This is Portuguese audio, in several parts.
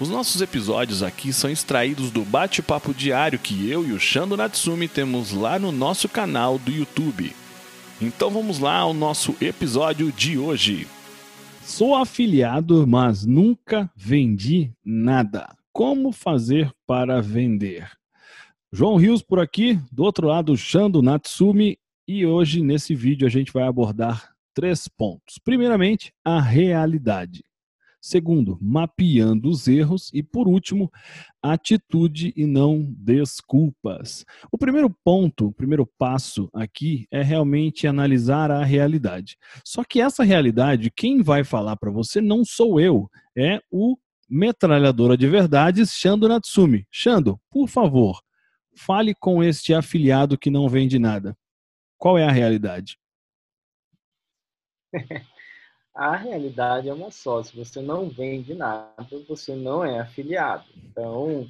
Os nossos episódios aqui são extraídos do bate-papo diário que eu e o Shando Natsumi temos lá no nosso canal do YouTube. Então vamos lá ao nosso episódio de hoje. Sou afiliado, mas nunca vendi nada. Como fazer para vender? João Rios por aqui, do outro lado, Shando Natsumi, e hoje nesse vídeo a gente vai abordar três pontos. Primeiramente, a realidade. Segundo, mapeando os erros. E por último, atitude e não desculpas. O primeiro ponto, o primeiro passo aqui é realmente analisar a realidade. Só que essa realidade, quem vai falar para você não sou eu, é o metralhadora de verdades, Shando Natsumi. Shando, por favor, fale com este afiliado que não vende nada. Qual é a realidade? a realidade é uma só. Se você não vende nada, você não é afiliado. Então,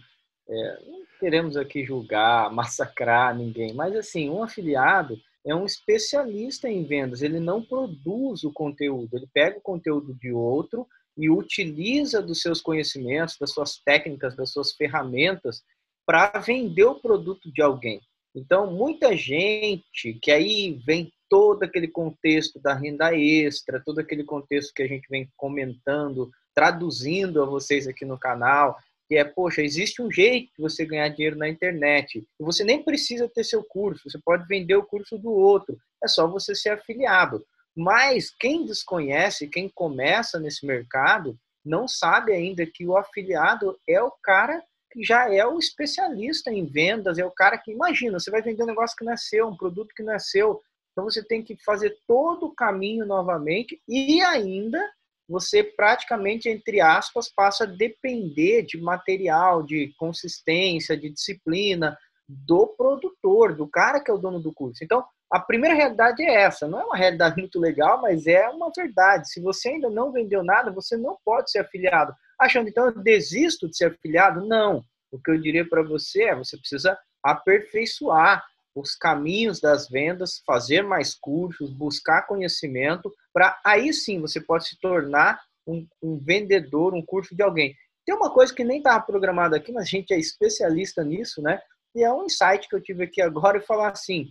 é, não queremos aqui julgar, massacrar ninguém, mas assim, um afiliado é um especialista em vendas. Ele não produz o conteúdo, ele pega o conteúdo de outro e utiliza dos seus conhecimentos, das suas técnicas, das suas ferramentas para vender o produto de alguém. Então, muita gente que aí vem todo aquele contexto da renda extra, todo aquele contexto que a gente vem comentando, traduzindo a vocês aqui no canal, que é, poxa, existe um jeito de você ganhar dinheiro na internet. Você nem precisa ter seu curso, você pode vender o curso do outro. É só você ser afiliado. Mas quem desconhece, quem começa nesse mercado, não sabe ainda que o afiliado é o cara que já é o especialista em vendas, é o cara que, imagina, você vai vender um negócio que seu, um produto que seu, então você tem que fazer todo o caminho novamente e ainda você praticamente, entre aspas, passa a depender de material, de consistência, de disciplina do produtor, do cara que é o dono do curso. Então, a primeira realidade é essa. Não é uma realidade muito legal, mas é uma verdade. Se você ainda não vendeu nada, você não pode ser afiliado. Achando, então, eu desisto de ser afiliado? Não. O que eu diria para você é, você precisa aperfeiçoar os caminhos das vendas, fazer mais cursos, buscar conhecimento, para aí sim você pode se tornar um, um, vendedor, um curso de alguém. Tem uma coisa que nem estava programada aqui, mas a gente é especialista nisso, né? E é um insight que eu tive aqui agora e falar assim: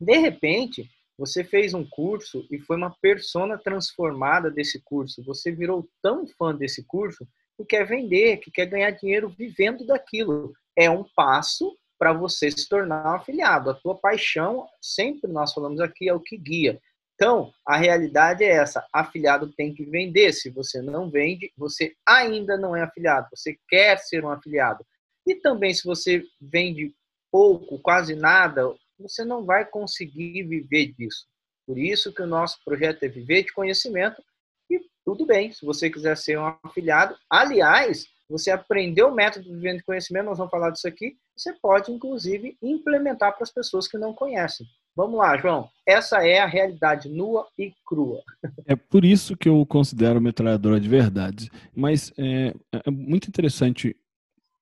de repente, você fez um curso e foi uma persona transformada desse curso. Você virou tão fã desse curso que quer vender, que quer ganhar dinheiro vivendo daquilo. É um passo para você se tornar um afiliado. A tua paixão, sempre nós falamos aqui, é o que guia. Então, a realidade é essa: afiliado tem que vender. Se você não vende, você ainda não é afiliado. Você quer ser um afiliado. E também, se você vende pouco, quase nada, você não vai conseguir viver disso. Por isso que o nosso projeto é viver de conhecimento. E tudo bem, se você quiser ser um afiliado. Aliás, você aprendeu o método de venda de conhecimento, nós vamos falar disso aqui. Você pode, inclusive, implementar para as pessoas que não conhecem. Vamos lá, João. Essa é a realidade nua e crua. É por isso que eu considero metralhadora de verdade. Mas é, é muito interessante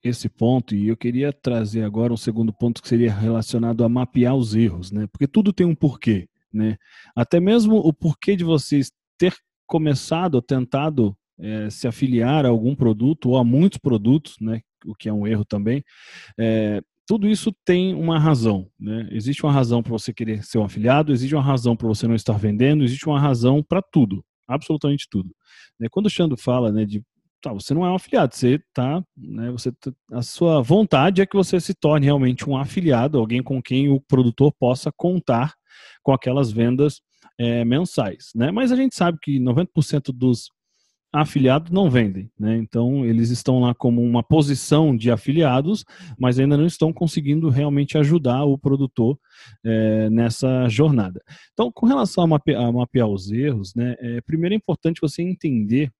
esse ponto e eu queria trazer agora um segundo ponto que seria relacionado a mapear os erros, né? Porque tudo tem um porquê, né? Até mesmo o porquê de vocês ter começado, tentado é, se afiliar a algum produto ou a muitos produtos, né, o que é um erro também, é, tudo isso tem uma razão. Né? Existe uma razão para você querer ser um afiliado, existe uma razão para você não estar vendendo, existe uma razão para tudo, absolutamente tudo. Né? Quando o Xando fala né, de tá, você não é um afiliado, você tá, né, você a sua vontade é que você se torne realmente um afiliado, alguém com quem o produtor possa contar com aquelas vendas é, mensais, né? Mas a gente sabe que 90% dos afiliados não vendem, né? Então eles estão lá como uma posição de afiliados, mas ainda não estão conseguindo realmente ajudar o produtor é, nessa jornada. Então, com relação a, mape a mapear os erros, né? É, primeiro é importante você entender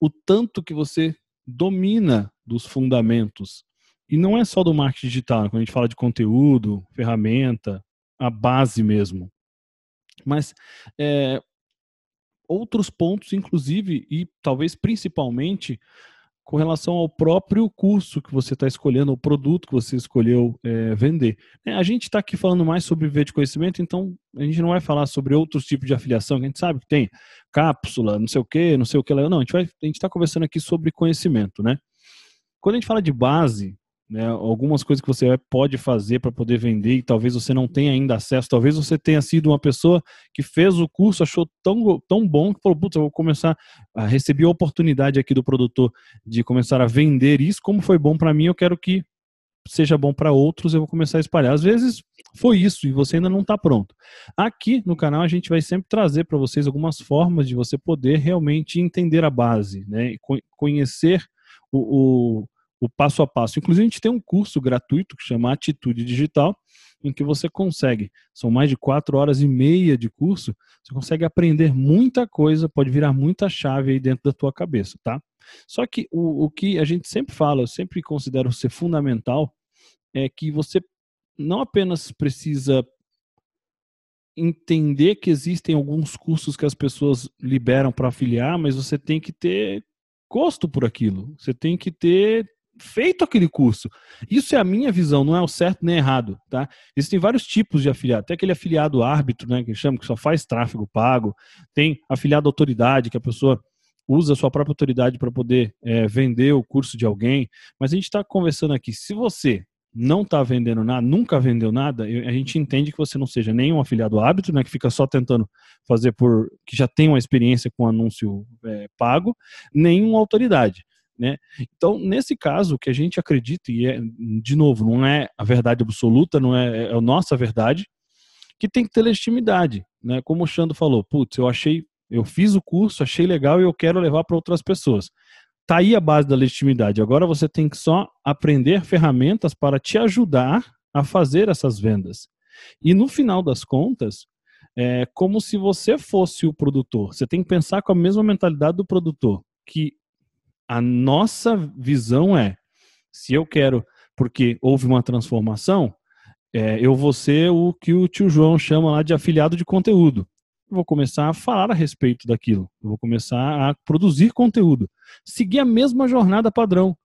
o tanto que você domina dos fundamentos. E não é só do marketing digital, quando a gente fala de conteúdo, ferramenta, a base mesmo. Mas é, outros pontos, inclusive, e talvez principalmente, com relação ao próprio curso que você está escolhendo, o produto que você escolheu é, vender. A gente está aqui falando mais sobre viver de conhecimento, então a gente não vai falar sobre outros tipos de afiliação, que a gente sabe que tem cápsula, não sei o que, não sei o que lá. Não, a gente está conversando aqui sobre conhecimento, né? Quando a gente fala de base, né, algumas coisas que você pode fazer para poder vender e talvez você não tenha ainda acesso, talvez você tenha sido uma pessoa que fez o curso, achou tão, tão bom que falou, putz, eu vou começar a receber a oportunidade aqui do produtor de começar a vender isso, como foi bom para mim, eu quero que seja bom para outros, eu vou começar a espalhar. Às vezes foi isso e você ainda não está pronto. Aqui no canal a gente vai sempre trazer para vocês algumas formas de você poder realmente entender a base, né, conhecer o, o o passo a passo. Inclusive, a gente tem um curso gratuito que chama Atitude Digital, em que você consegue, são mais de quatro horas e meia de curso, você consegue aprender muita coisa, pode virar muita chave aí dentro da tua cabeça, tá? Só que o, o que a gente sempre fala, eu sempre considero ser fundamental, é que você não apenas precisa entender que existem alguns cursos que as pessoas liberam para afiliar, mas você tem que ter gosto por aquilo. Você tem que ter feito aquele curso. Isso é a minha visão, não é o certo nem errado, tá? Existem vários tipos de afiliado. Tem aquele afiliado árbitro, né, que chama que só faz tráfego pago. Tem afiliado autoridade, que a pessoa usa a sua própria autoridade para poder é, vender o curso de alguém. Mas a gente está conversando aqui, se você não está vendendo nada, nunca vendeu nada, a gente entende que você não seja nem um afiliado árbitro, né, que fica só tentando fazer por que já tem uma experiência com anúncio é, pago, nem uma autoridade. Né? Então, nesse caso, o que a gente acredita, e é, de novo, não é a verdade absoluta, não é, é a nossa verdade, que tem que ter legitimidade. Né? Como o Xando falou, putz, eu achei, eu fiz o curso, achei legal e eu quero levar para outras pessoas. Tá aí a base da legitimidade. Agora você tem que só aprender ferramentas para te ajudar a fazer essas vendas. E no final das contas, é como se você fosse o produtor. Você tem que pensar com a mesma mentalidade do produtor, que a nossa visão é: se eu quero, porque houve uma transformação, é, eu vou ser o que o tio João chama lá de afiliado de conteúdo. Eu vou começar a falar a respeito daquilo. Eu vou começar a produzir conteúdo. Seguir a mesma jornada padrão.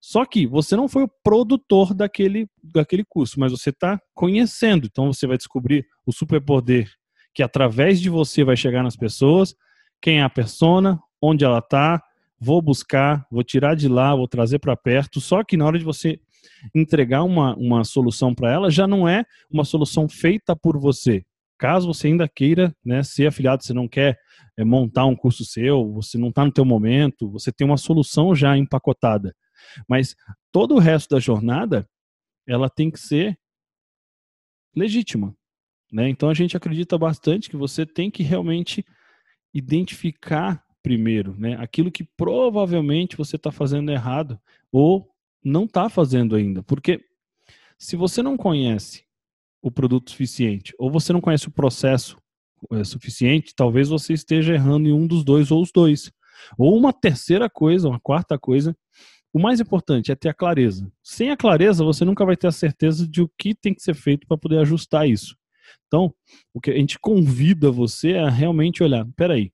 Só que você não foi o produtor daquele, daquele curso, mas você está conhecendo. Então você vai descobrir o superpoder que através de você vai chegar nas pessoas, quem é a persona, onde ela está, vou buscar, vou tirar de lá, vou trazer para perto. Só que na hora de você entregar uma, uma solução para ela, já não é uma solução feita por você. Caso você ainda queira né, ser afiliado, você não quer é, montar um curso seu, você não está no teu momento, você tem uma solução já empacotada. Mas todo o resto da jornada, ela tem que ser legítima. Né? Então a gente acredita bastante que você tem que realmente identificar primeiro, né? Aquilo que provavelmente você está fazendo errado ou não está fazendo ainda. Porque se você não conhece o produto suficiente ou você não conhece o processo é, suficiente, talvez você esteja errando em um dos dois ou os dois. Ou uma terceira coisa, uma quarta coisa. O mais importante é ter a clareza. Sem a clareza, você nunca vai ter a certeza de o que tem que ser feito para poder ajustar isso. Então, o que a gente convida você a realmente olhar, peraí,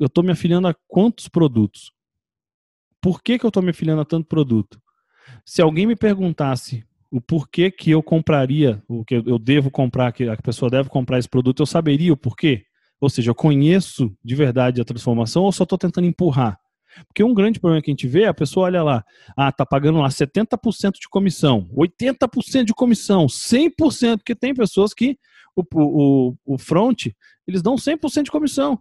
eu estou me afiliando a quantos produtos? Por que, que eu estou me afiliando a tanto produto? Se alguém me perguntasse o porquê que eu compraria, o que eu devo comprar, que a pessoa deve comprar esse produto, eu saberia o porquê? Ou seja, eu conheço de verdade a transformação ou só estou tentando empurrar? Porque um grande problema que a gente vê é a pessoa olha lá, ah, tá pagando lá 70% de comissão, 80% de comissão, 100%, porque tem pessoas que o, o, o front, eles dão 100% de comissão.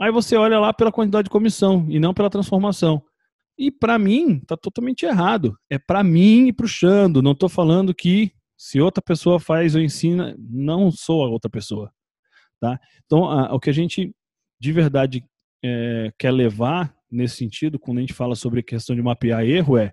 Aí você olha lá pela quantidade de comissão e não pela transformação. E para mim, tá totalmente errado. É para mim e para o Xando. Não estou falando que se outra pessoa faz ou ensina, não sou a outra pessoa. Tá? Então, a, o que a gente de verdade é, quer levar nesse sentido, quando a gente fala sobre a questão de mapear erro, é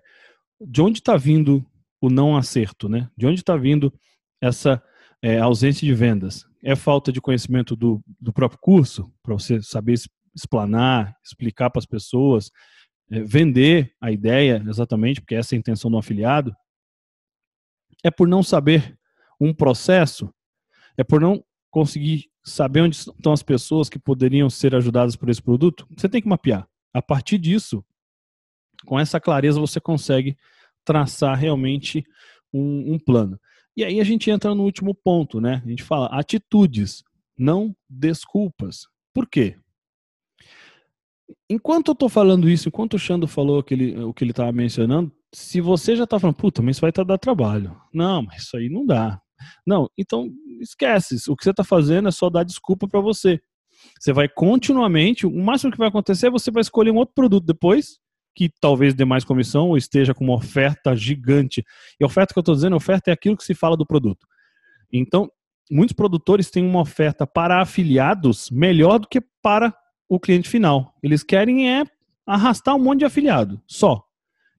de onde está vindo o não acerto, né? De onde está vindo essa é, ausência de vendas? É falta de conhecimento do, do próprio curso, para você saber explanar, explicar para as pessoas, é, vender a ideia exatamente, porque essa é a intenção do afiliado? É por não saber um processo? É por não conseguir saber onde estão as pessoas que poderiam ser ajudadas por esse produto? Você tem que mapear. A partir disso, com essa clareza, você consegue traçar realmente um, um plano. E aí a gente entra no último ponto, né? A gente fala atitudes, não desculpas. Por quê? Enquanto eu estou falando isso, enquanto o Xando falou aquele, o que ele estava mencionando, se você já está falando, puta, mas isso vai tá dar trabalho. Não, mas isso aí não dá. Não, então esquece. O que você está fazendo é só dar desculpa para você. Você vai continuamente, o máximo que vai acontecer é você vai escolher um outro produto depois que talvez dê mais comissão ou esteja com uma oferta gigante. E a oferta que eu estou dizendo, oferta é aquilo que se fala do produto. Então, muitos produtores têm uma oferta para afiliados melhor do que para o cliente final. Eles querem é arrastar um monte de afiliado, só.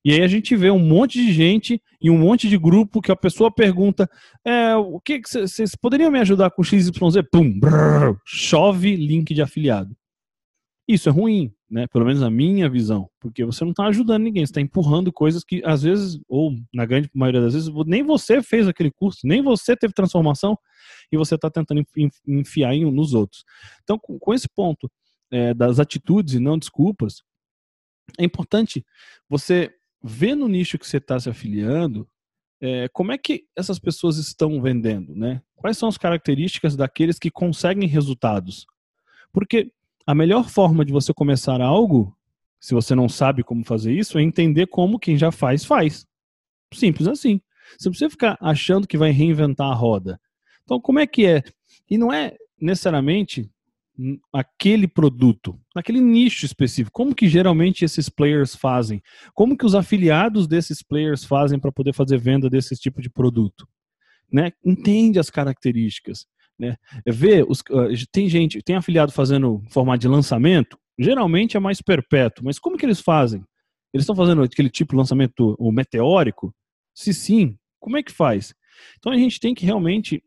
E aí a gente vê um monte de gente e um monte de grupo que a pessoa pergunta: é, o que vocês poderiam me ajudar com XYZ? Pum, brrr, chove link de afiliado. Isso é ruim, né? Pelo menos na minha visão, porque você não está ajudando ninguém, você está empurrando coisas que às vezes, ou na grande maioria das vezes, nem você fez aquele curso, nem você teve transformação e você está tentando enfiar em, nos outros. Então, com, com esse ponto é, das atitudes e não desculpas, é importante você ver no nicho que você está se afiliando é, como é que essas pessoas estão vendendo, né? Quais são as características daqueles que conseguem resultados? Porque a melhor forma de você começar algo, se você não sabe como fazer isso, é entender como quem já faz, faz. Simples assim. Você não precisa ficar achando que vai reinventar a roda. Então, como é que é? E não é necessariamente aquele produto, naquele nicho específico. Como que geralmente esses players fazem? Como que os afiliados desses players fazem para poder fazer venda desse tipo de produto? Né? Entende as características. Né? É ver, os, uh, tem gente, tem afiliado fazendo formato de lançamento, geralmente é mais perpétuo, mas como que eles fazem? Eles estão fazendo aquele tipo de lançamento o meteórico? Se sim, como é que faz? Então a gente tem que realmente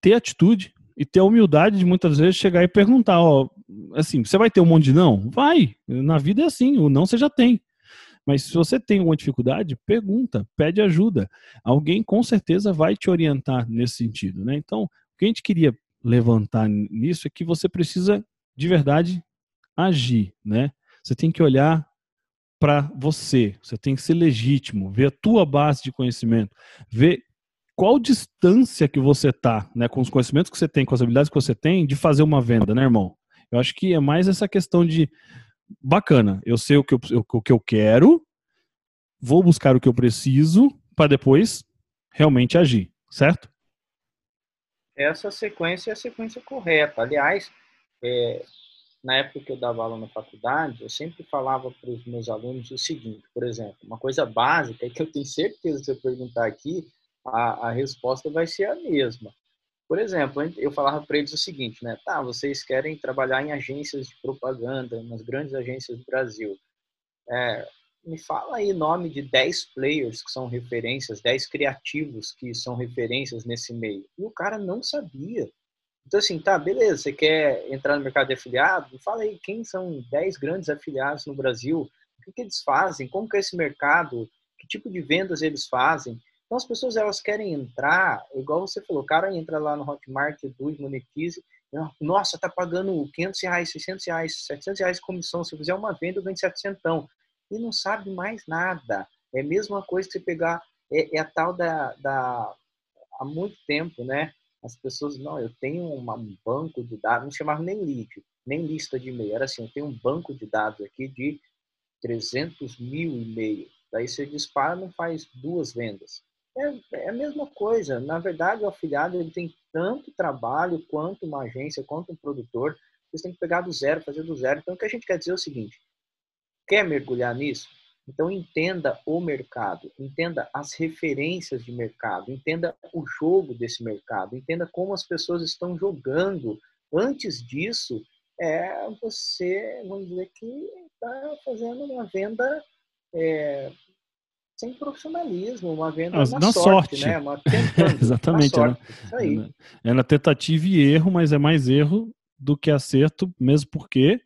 ter atitude e ter a humildade de muitas vezes chegar e perguntar, ó, assim, você vai ter um monte de não? Vai, na vida é assim, o não você já tem. Mas se você tem alguma dificuldade, pergunta, pede ajuda. Alguém com certeza vai te orientar nesse sentido, né? Então, que a gente queria levantar nisso é que você precisa de verdade agir, né? Você tem que olhar para você, você tem que ser legítimo, ver a tua base de conhecimento, ver qual distância que você tá, né, com os conhecimentos que você tem, com as habilidades que você tem, de fazer uma venda, né, irmão? Eu acho que é mais essa questão de bacana, eu sei o que eu, o que eu quero, vou buscar o que eu preciso para depois realmente agir, certo? Essa sequência é a sequência correta. Aliás, é, na época que eu dava aula na faculdade, eu sempre falava para os meus alunos o seguinte, por exemplo, uma coisa básica é que eu tenho certeza que se eu perguntar aqui, a, a resposta vai ser a mesma. Por exemplo, eu falava para eles o seguinte, né? Tá, vocês querem trabalhar em agências de propaganda, nas grandes agências do Brasil. É, me fala aí nome de 10 players que são referências, 10 criativos que são referências nesse meio. E o cara não sabia. Então, assim, tá, beleza, você quer entrar no mercado de afiliado? Fala aí quem são 10 grandes afiliados no Brasil, o que, que eles fazem, como que é esse mercado, que tipo de vendas eles fazem. Então, as pessoas, elas querem entrar, igual você falou, o cara entra lá no Hotmart, do monetize, nossa, tá pagando 500 reais, 600 reais, 700 reais de comissão, se eu fizer uma venda eu ganho 700 e não sabe mais nada. É a mesma coisa que você pegar, é, é a tal da, da, há muito tempo, né? As pessoas, não, eu tenho uma, um banco de dados, não chamava nem lead, nem lista de e-mail, era assim, eu tenho um banco de dados aqui de 300 mil e-mails. Daí você dispara não faz duas vendas. É, é, a mesma coisa. Na verdade, o afiliado ele tem tanto trabalho quanto uma agência, quanto um produtor. Você tem que pegar do zero, fazer do zero. Então, o que a gente quer dizer é o seguinte: Quer mergulhar nisso? Então entenda o mercado, entenda as referências de mercado, entenda o jogo desse mercado, entenda como as pessoas estão jogando. Antes disso, é você, vamos dizer que está fazendo uma venda é, sem profissionalismo, uma venda na, na sorte, sorte, né? Uma tentando, Exatamente. Na sorte. É, é na tentativa e erro, mas é mais erro do que acerto, mesmo porque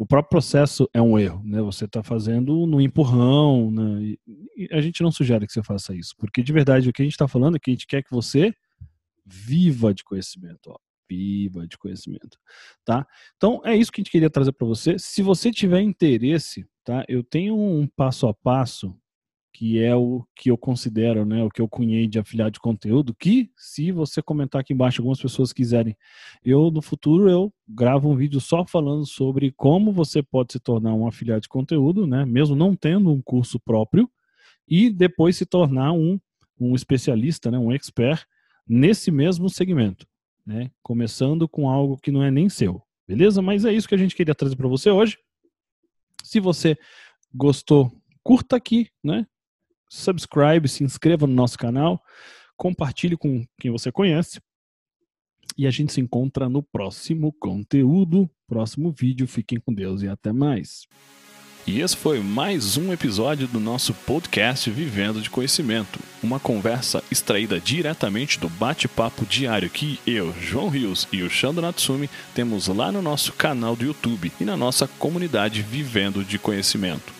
o próprio processo é um erro, né? Você está fazendo no empurrão, né? e a gente não sugere que você faça isso, porque de verdade o que a gente está falando é que a gente quer que você viva de conhecimento, ó, viva de conhecimento, tá? Então é isso que a gente queria trazer para você. Se você tiver interesse, tá? Eu tenho um passo a passo que é o que eu considero, né, o que eu cunhei de afiliado de conteúdo, que se você comentar aqui embaixo, algumas pessoas quiserem, eu no futuro eu gravo um vídeo só falando sobre como você pode se tornar um afiliado de conteúdo, né, mesmo não tendo um curso próprio, e depois se tornar um, um especialista, né, um expert nesse mesmo segmento, né, começando com algo que não é nem seu, beleza? Mas é isso que a gente queria trazer para você hoje. Se você gostou, curta aqui, né? Subscribe, se inscreva no nosso canal, compartilhe com quem você conhece. E a gente se encontra no próximo conteúdo, próximo vídeo. Fiquem com Deus e até mais. E esse foi mais um episódio do nosso podcast Vivendo de Conhecimento, uma conversa extraída diretamente do bate-papo diário que eu, João Rios e o Shando Natsumi temos lá no nosso canal do YouTube e na nossa comunidade Vivendo de Conhecimento.